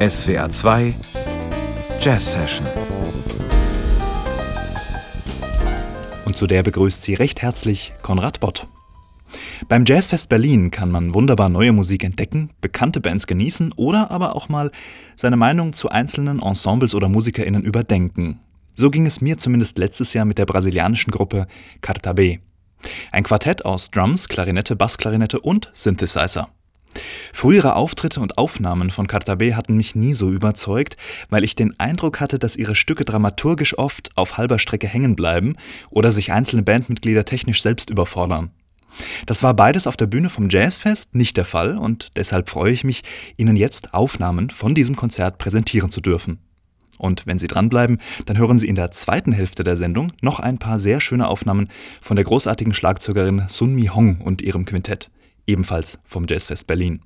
SWR 2 Jazz Session. Und zu der begrüßt sie recht herzlich Konrad Bott. Beim Jazzfest Berlin kann man wunderbar neue Musik entdecken, bekannte Bands genießen oder aber auch mal seine Meinung zu einzelnen Ensembles oder MusikerInnen überdenken. So ging es mir zumindest letztes Jahr mit der brasilianischen Gruppe Carta B. Ein Quartett aus Drums, Klarinette, Bassklarinette und Synthesizer. Frühere Auftritte und Aufnahmen von Carta B hatten mich nie so überzeugt, weil ich den Eindruck hatte, dass ihre Stücke dramaturgisch oft auf halber Strecke hängen bleiben oder sich einzelne Bandmitglieder technisch selbst überfordern. Das war beides auf der Bühne vom Jazzfest nicht der Fall und deshalb freue ich mich, Ihnen jetzt Aufnahmen von diesem Konzert präsentieren zu dürfen. Und wenn Sie dranbleiben, dann hören Sie in der zweiten Hälfte der Sendung noch ein paar sehr schöne Aufnahmen von der großartigen Schlagzeugerin Sun Mi Hong und ihrem Quintett, ebenfalls vom Jazzfest Berlin.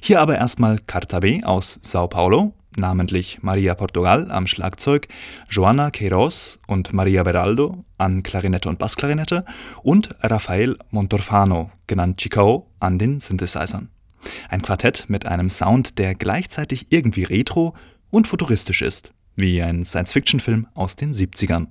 Hier aber erstmal Carta B aus Sao Paulo, namentlich Maria Portugal am Schlagzeug, Joana Queiroz und Maria Beraldo an Klarinette und Bassklarinette und Rafael Montorfano, genannt Chico, an den Synthesizern. Ein Quartett mit einem Sound, der gleichzeitig irgendwie retro und futuristisch ist, wie ein Science-Fiction-Film aus den 70ern.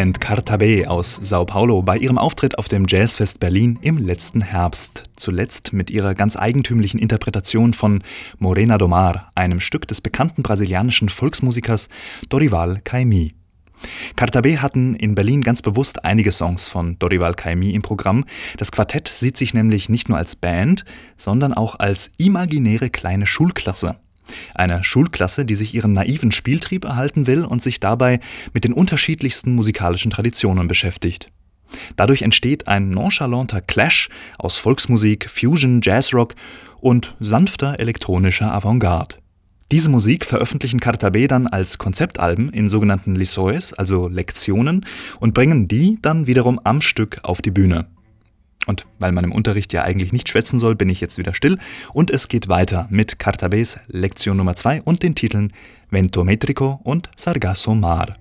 Band Carta B aus Sao Paulo bei ihrem Auftritt auf dem Jazzfest Berlin im letzten Herbst. Zuletzt mit ihrer ganz eigentümlichen Interpretation von Morena do Mar, einem Stück des bekannten brasilianischen Volksmusikers Dorival Caymmi. Carta B hatten in Berlin ganz bewusst einige Songs von Dorival Caymmi im Programm. Das Quartett sieht sich nämlich nicht nur als Band, sondern auch als imaginäre kleine Schulklasse. Eine Schulklasse, die sich ihren naiven Spieltrieb erhalten will und sich dabei mit den unterschiedlichsten musikalischen Traditionen beschäftigt. Dadurch entsteht ein nonchalanter Clash aus Volksmusik, Fusion, Jazzrock und sanfter elektronischer Avantgarde. Diese Musik veröffentlichen Cartabé dann als Konzeptalben in sogenannten Lisoes, also Lektionen, und bringen die dann wiederum am Stück auf die Bühne. Und weil man im Unterricht ja eigentlich nicht schwätzen soll, bin ich jetzt wieder still und es geht weiter mit Cartabés Lektion Nummer 2 und den Titeln Ventometrico und Sargasso Mar.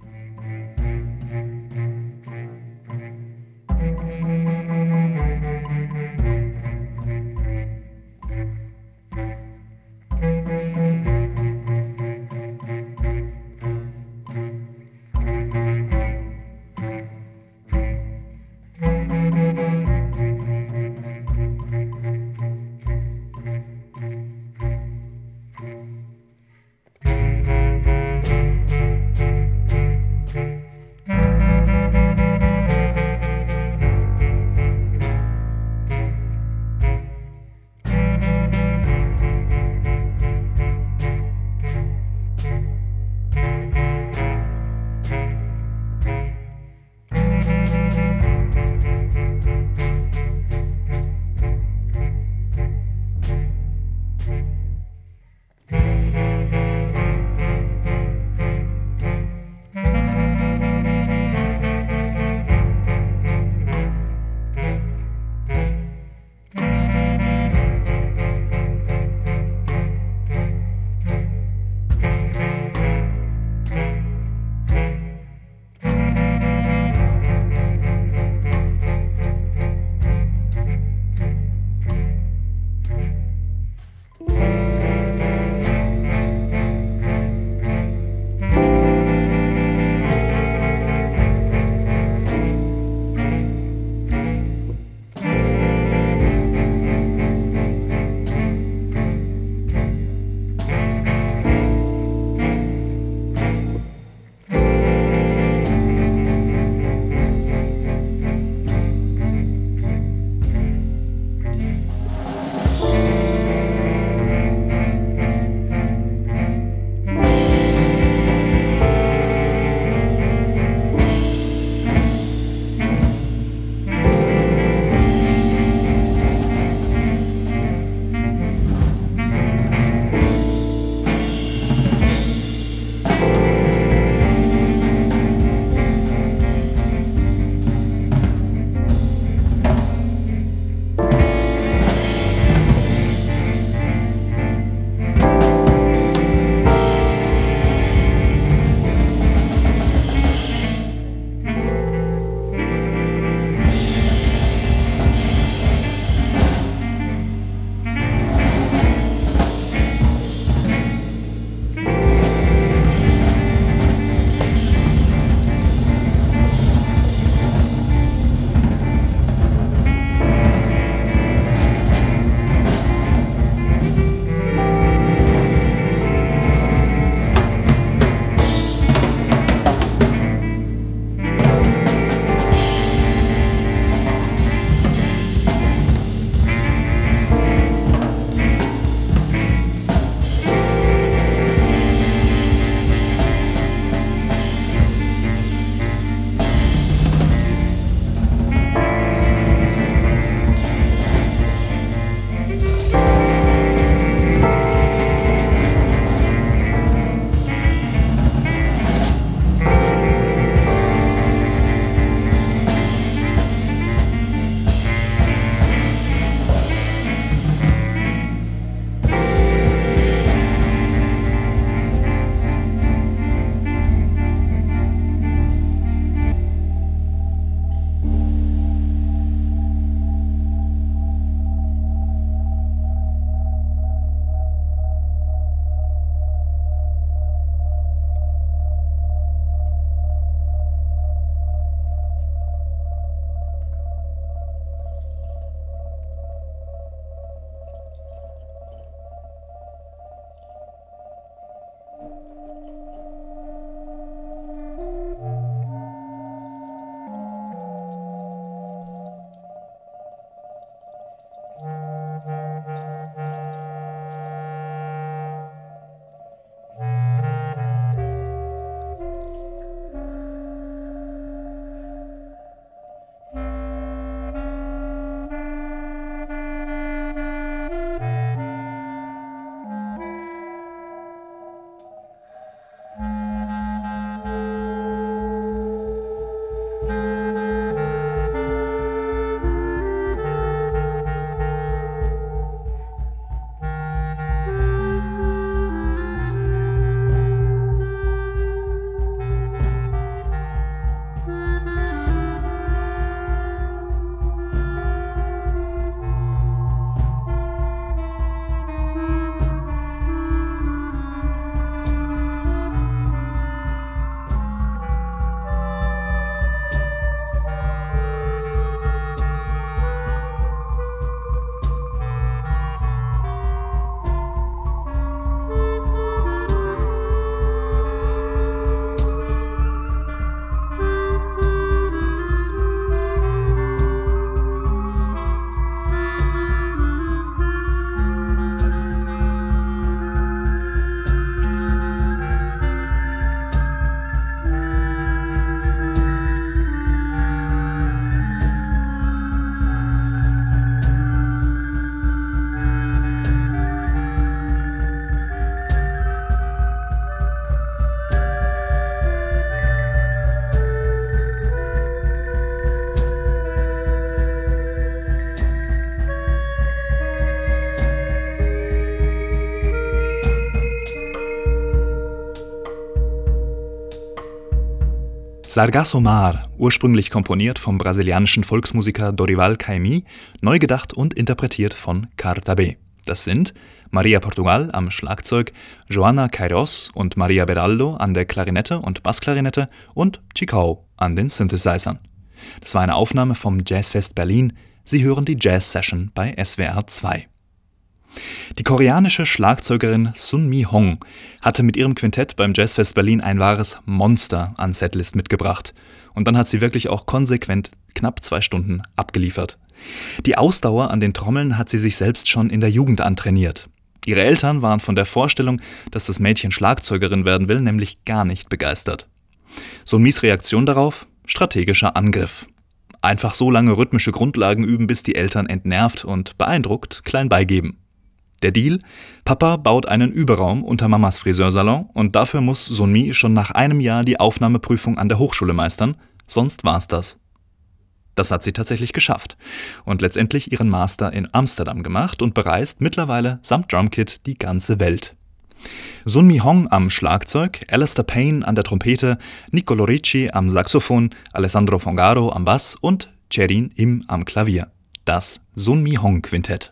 Sargasso Mar, ursprünglich komponiert vom brasilianischen Volksmusiker Dorival Caymmi, neu gedacht und interpretiert von Carta B. Das sind Maria Portugal am Schlagzeug, Joana Queiroz und Maria Beraldo an der Klarinette und Bassklarinette und Chicao an den Synthesizern. Das war eine Aufnahme vom Jazzfest Berlin. Sie hören die Jazz Session bei SWR 2. Die koreanische Schlagzeugerin Sun Mi Hong hatte mit ihrem Quintett beim Jazzfest Berlin ein wahres Monster an Setlist mitgebracht. Und dann hat sie wirklich auch konsequent knapp zwei Stunden abgeliefert. Die Ausdauer an den Trommeln hat sie sich selbst schon in der Jugend antrainiert. Ihre Eltern waren von der Vorstellung, dass das Mädchen Schlagzeugerin werden will, nämlich gar nicht begeistert. Sun Mis Reaktion darauf? Strategischer Angriff. Einfach so lange rhythmische Grundlagen üben, bis die Eltern entnervt und beeindruckt klein beigeben. Der Deal? Papa baut einen Überraum unter Mamas Friseursalon und dafür muss Sunmi schon nach einem Jahr die Aufnahmeprüfung an der Hochschule meistern, sonst war's das. Das hat sie tatsächlich geschafft und letztendlich ihren Master in Amsterdam gemacht und bereist mittlerweile samt Drumkit die ganze Welt. Sun Mi Hong am Schlagzeug, Alistair Payne an der Trompete, Nicolo Ricci am Saxophon, Alessandro Fongaro am Bass und Cherin Im am Klavier. Das Sun Mi Hong Quintett.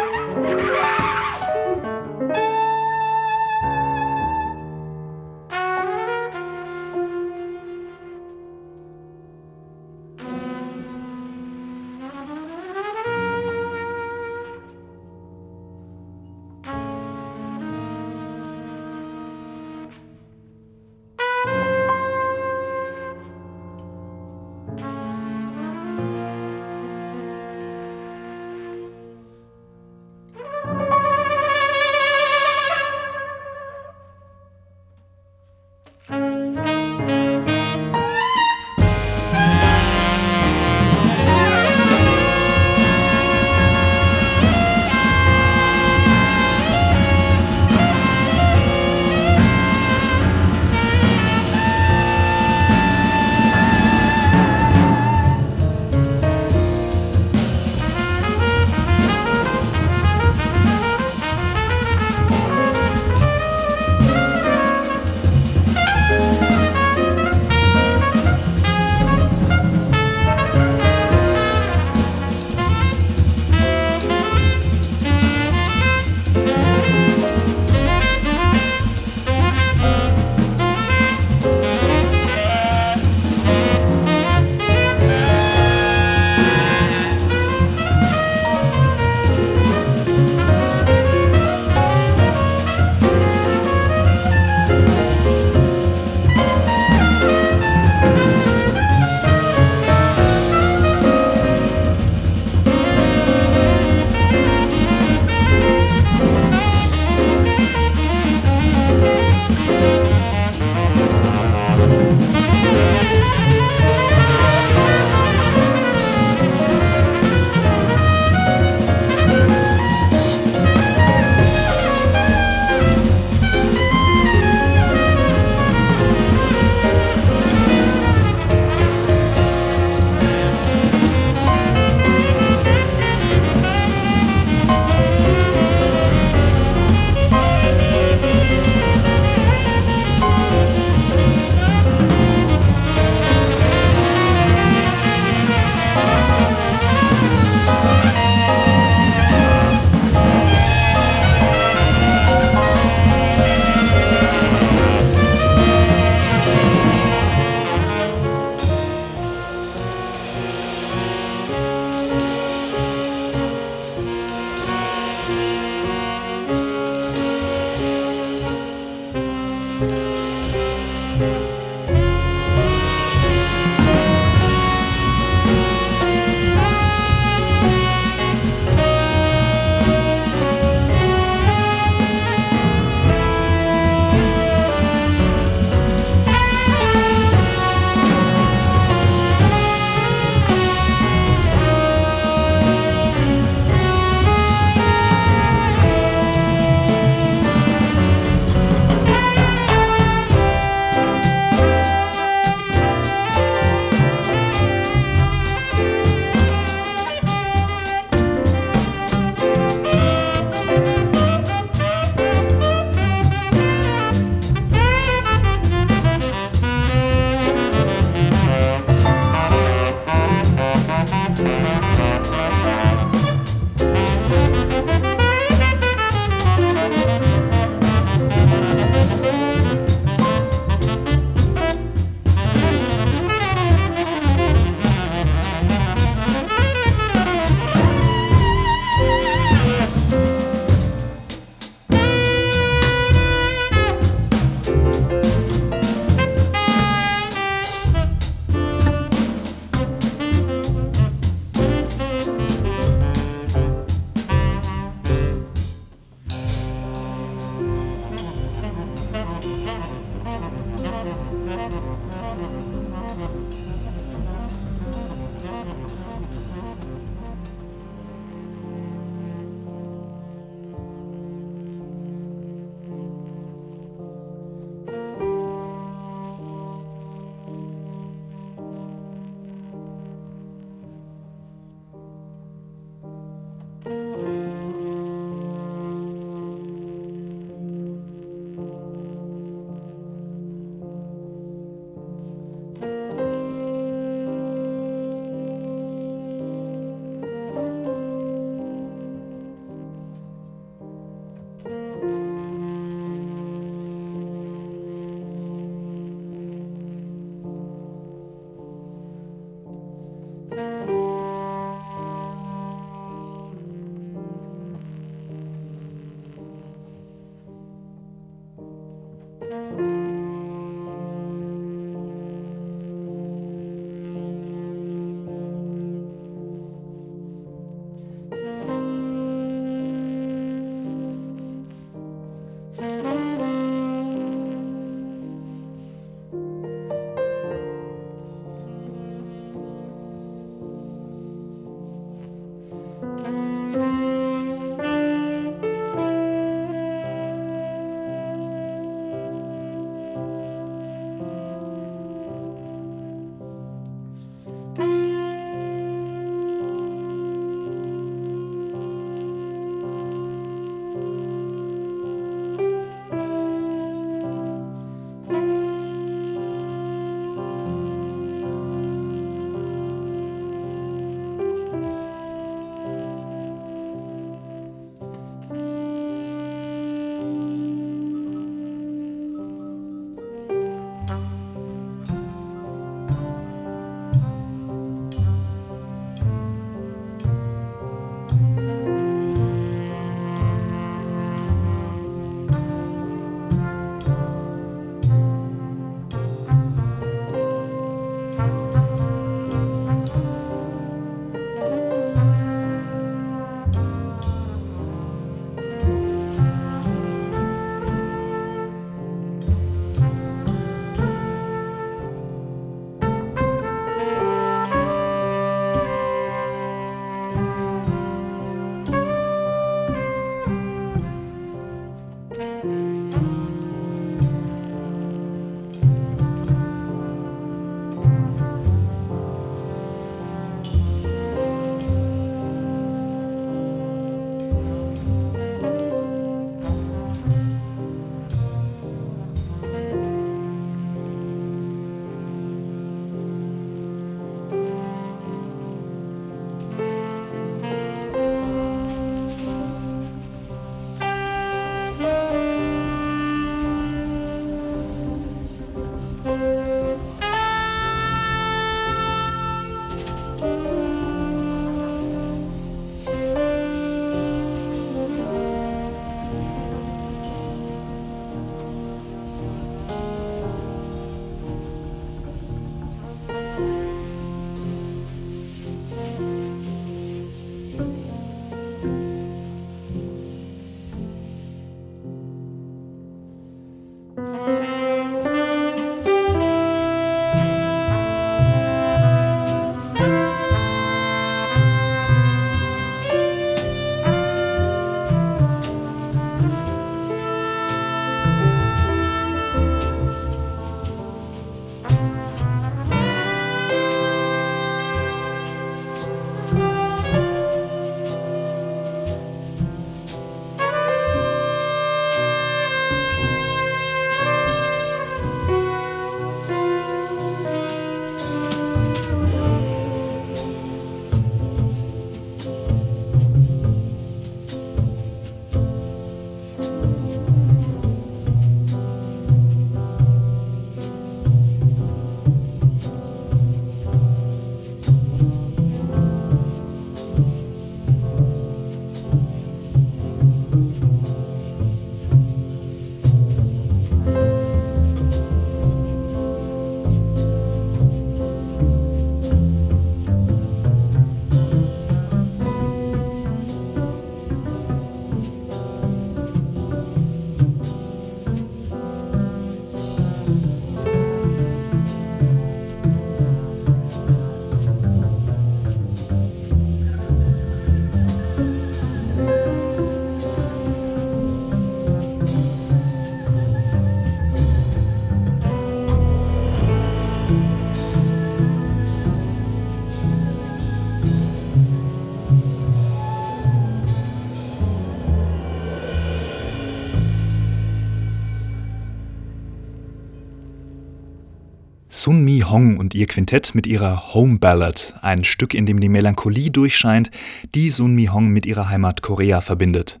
Sun Mi Hong und ihr Quintett mit ihrer Home Ballad, ein Stück, in dem die Melancholie durchscheint, die Sun Mi Hong mit ihrer Heimat Korea verbindet.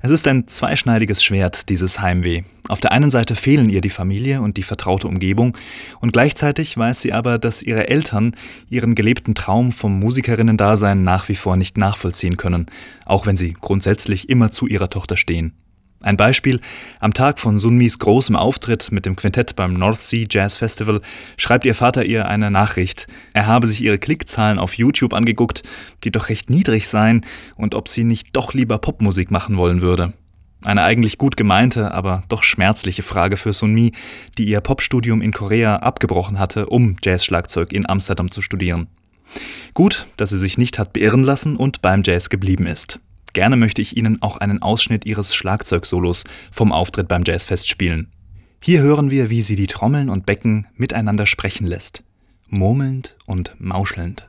Es ist ein zweischneidiges Schwert, dieses Heimweh. Auf der einen Seite fehlen ihr die Familie und die vertraute Umgebung, und gleichzeitig weiß sie aber, dass ihre Eltern ihren gelebten Traum vom Musikerinnen-Dasein nach wie vor nicht nachvollziehen können, auch wenn sie grundsätzlich immer zu ihrer Tochter stehen. Ein Beispiel, am Tag von Sunmis großem Auftritt mit dem Quintett beim North Sea Jazz Festival schreibt ihr Vater ihr eine Nachricht. Er habe sich ihre Klickzahlen auf YouTube angeguckt, die doch recht niedrig seien und ob sie nicht doch lieber Popmusik machen wollen würde. Eine eigentlich gut gemeinte, aber doch schmerzliche Frage für Sunmi, die ihr Popstudium in Korea abgebrochen hatte, um Jazzschlagzeug in Amsterdam zu studieren. Gut, dass sie sich nicht hat beirren lassen und beim Jazz geblieben ist. Gerne möchte ich Ihnen auch einen Ausschnitt ihres Schlagzeugsolos vom Auftritt beim Jazzfest spielen. Hier hören wir, wie sie die Trommeln und Becken miteinander sprechen lässt, murmelnd und mauschelnd.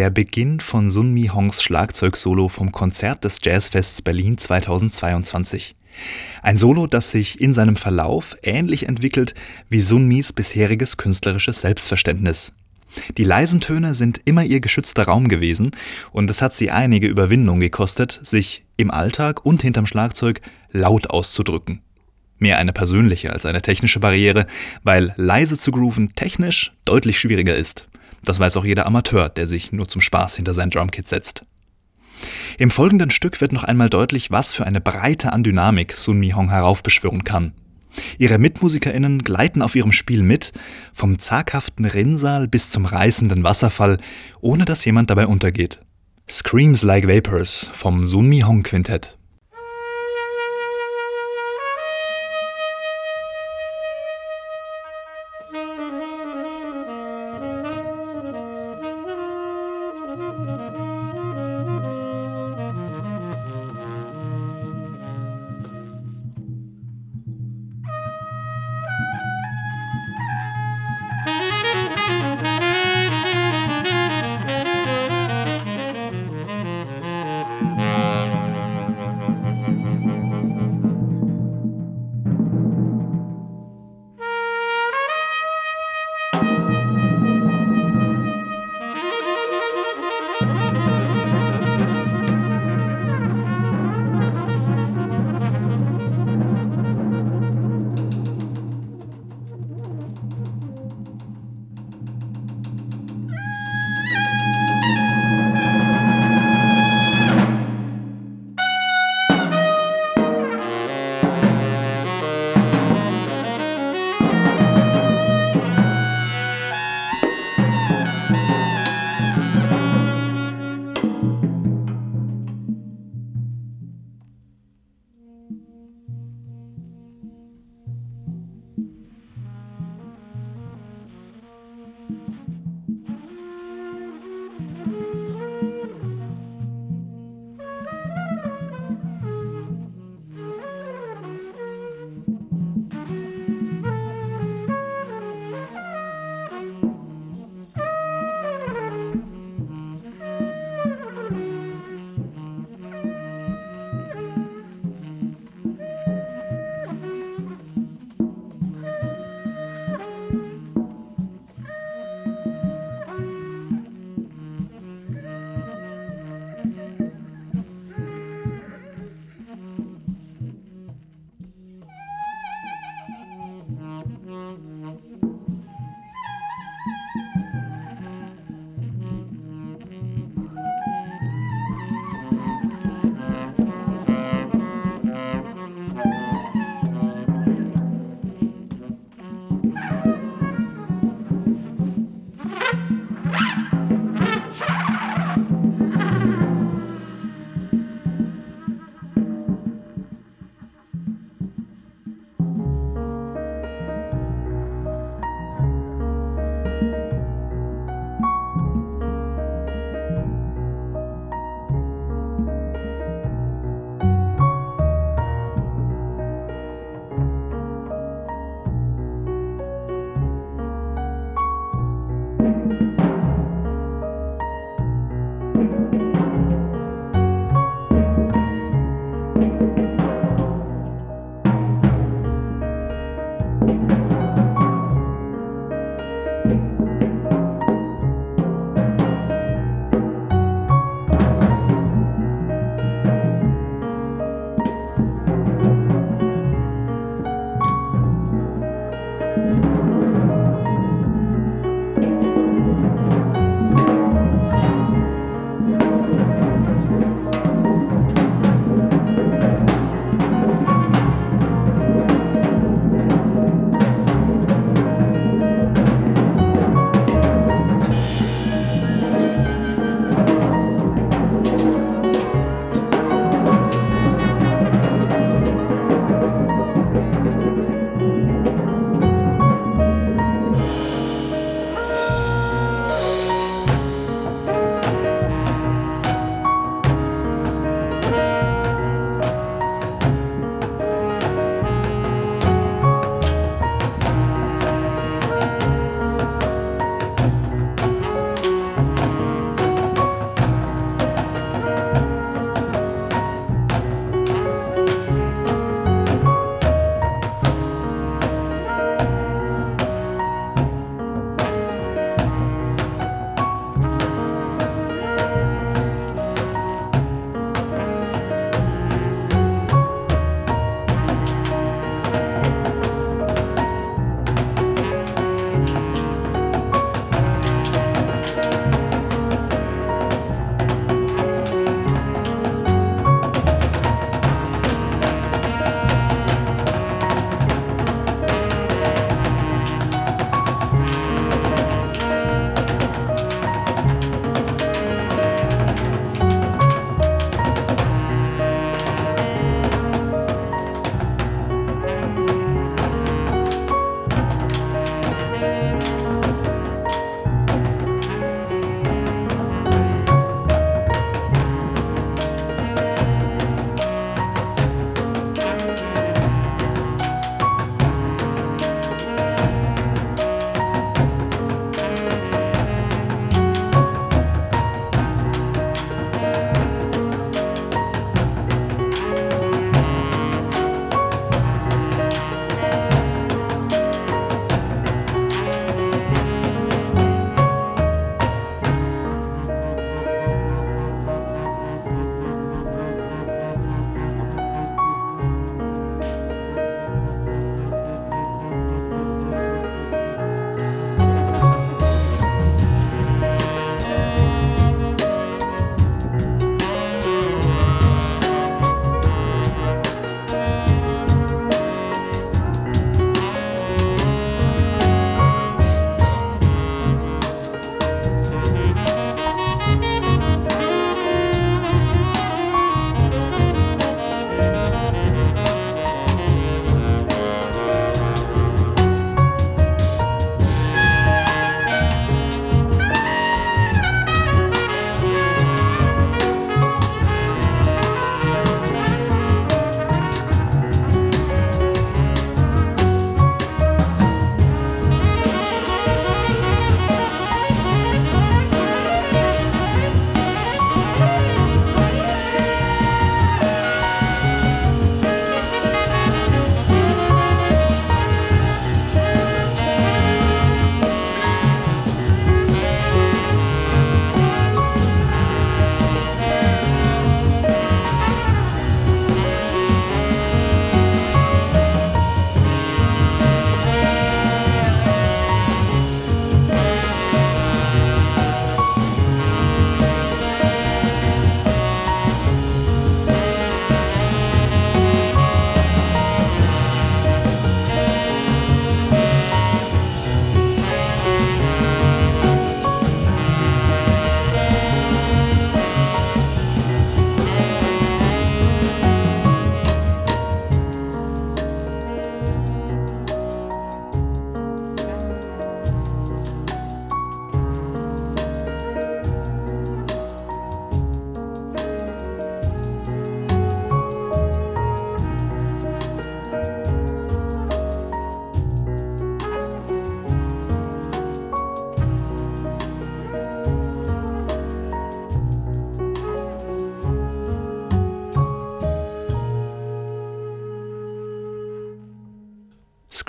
Der Beginn von Sun Mi Hongs Schlagzeugsolo vom Konzert des Jazzfests Berlin 2022. Ein Solo, das sich in seinem Verlauf ähnlich entwickelt wie Sun Mis bisheriges künstlerisches Selbstverständnis. Die leisen Töne sind immer ihr geschützter Raum gewesen und es hat sie einige Überwindung gekostet, sich im Alltag und hinterm Schlagzeug laut auszudrücken. Mehr eine persönliche als eine technische Barriere, weil leise zu grooven technisch deutlich schwieriger ist. Das weiß auch jeder Amateur, der sich nur zum Spaß hinter sein Drumkit setzt. Im folgenden Stück wird noch einmal deutlich, was für eine Breite an Dynamik Sun Mi Hong heraufbeschwören kann. Ihre MitmusikerInnen gleiten auf ihrem Spiel mit, vom zaghaften Rinnsal bis zum reißenden Wasserfall, ohne dass jemand dabei untergeht. Screams Like Vapors vom Sun Mi Hong Quintett.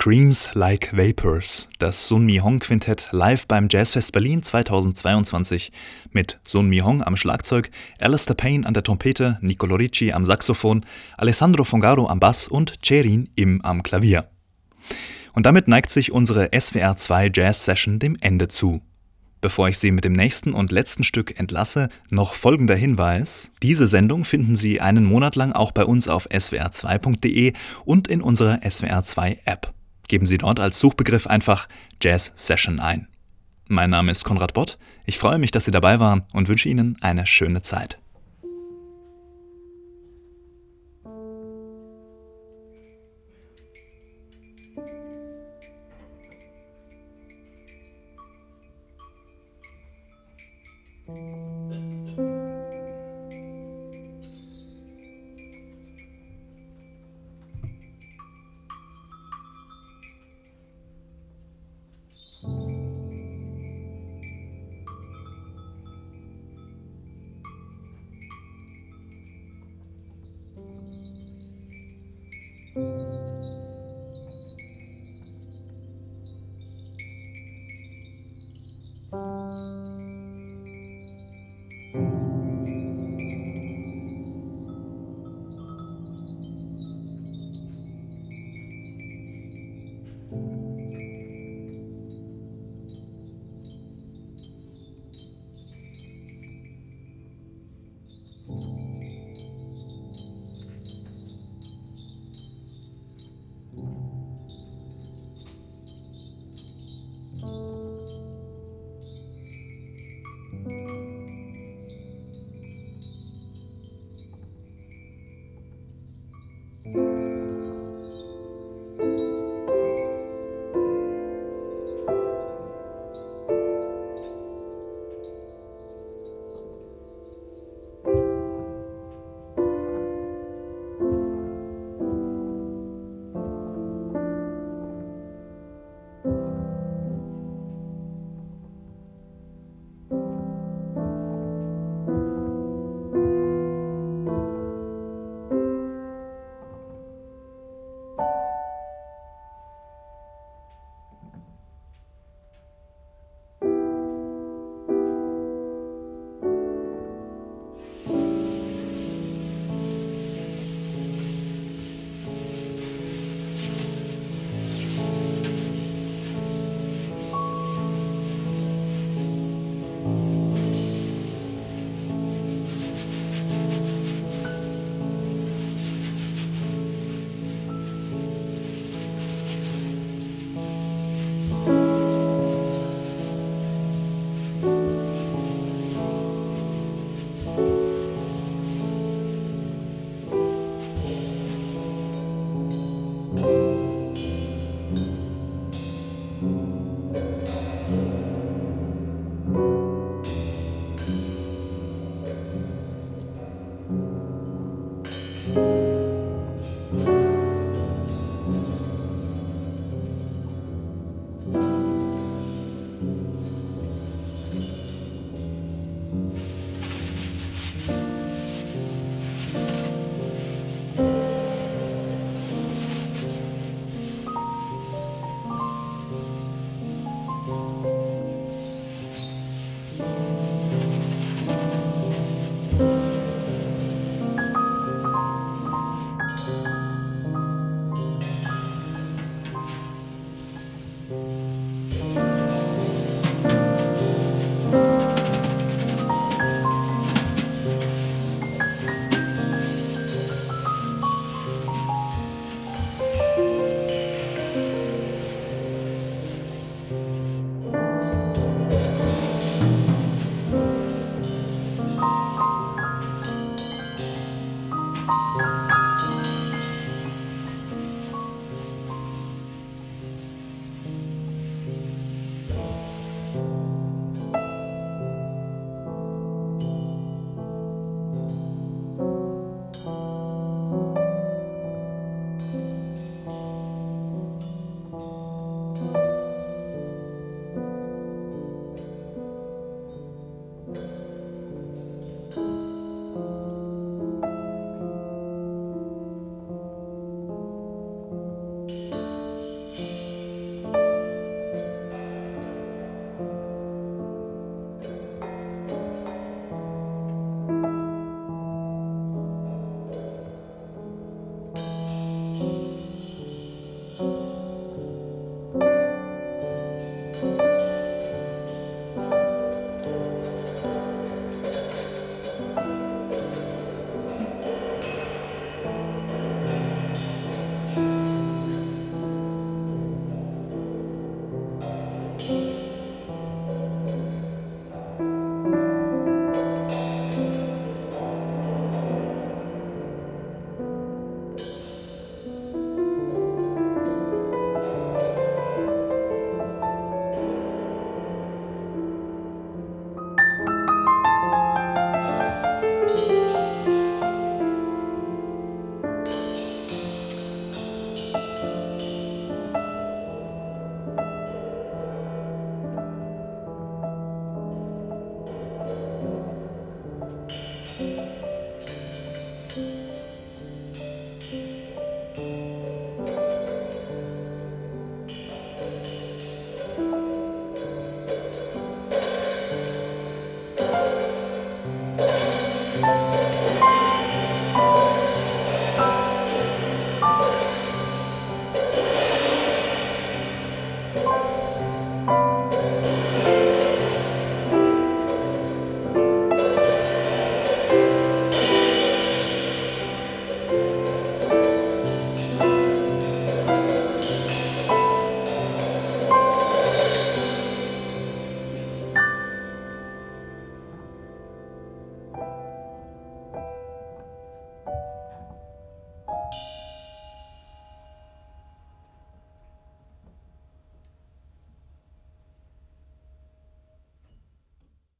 Screams Like Vapors, das Sun Mi Hong Quintett live beim Jazzfest Berlin 2022 mit Sun Mi Hong am Schlagzeug, Alistair Payne an der Trompete, Nicolo Ricci am Saxophon, Alessandro Fongaro am Bass und Cherin im am Klavier. Und damit neigt sich unsere SWR 2 Jazz Session dem Ende zu. Bevor ich Sie mit dem nächsten und letzten Stück entlasse, noch folgender Hinweis. Diese Sendung finden Sie einen Monat lang auch bei uns auf swr2.de und in unserer SWR2 App. Geben Sie dort als Suchbegriff einfach Jazz Session ein. Mein Name ist Konrad Bott. Ich freue mich, dass Sie dabei waren und wünsche Ihnen eine schöne Zeit.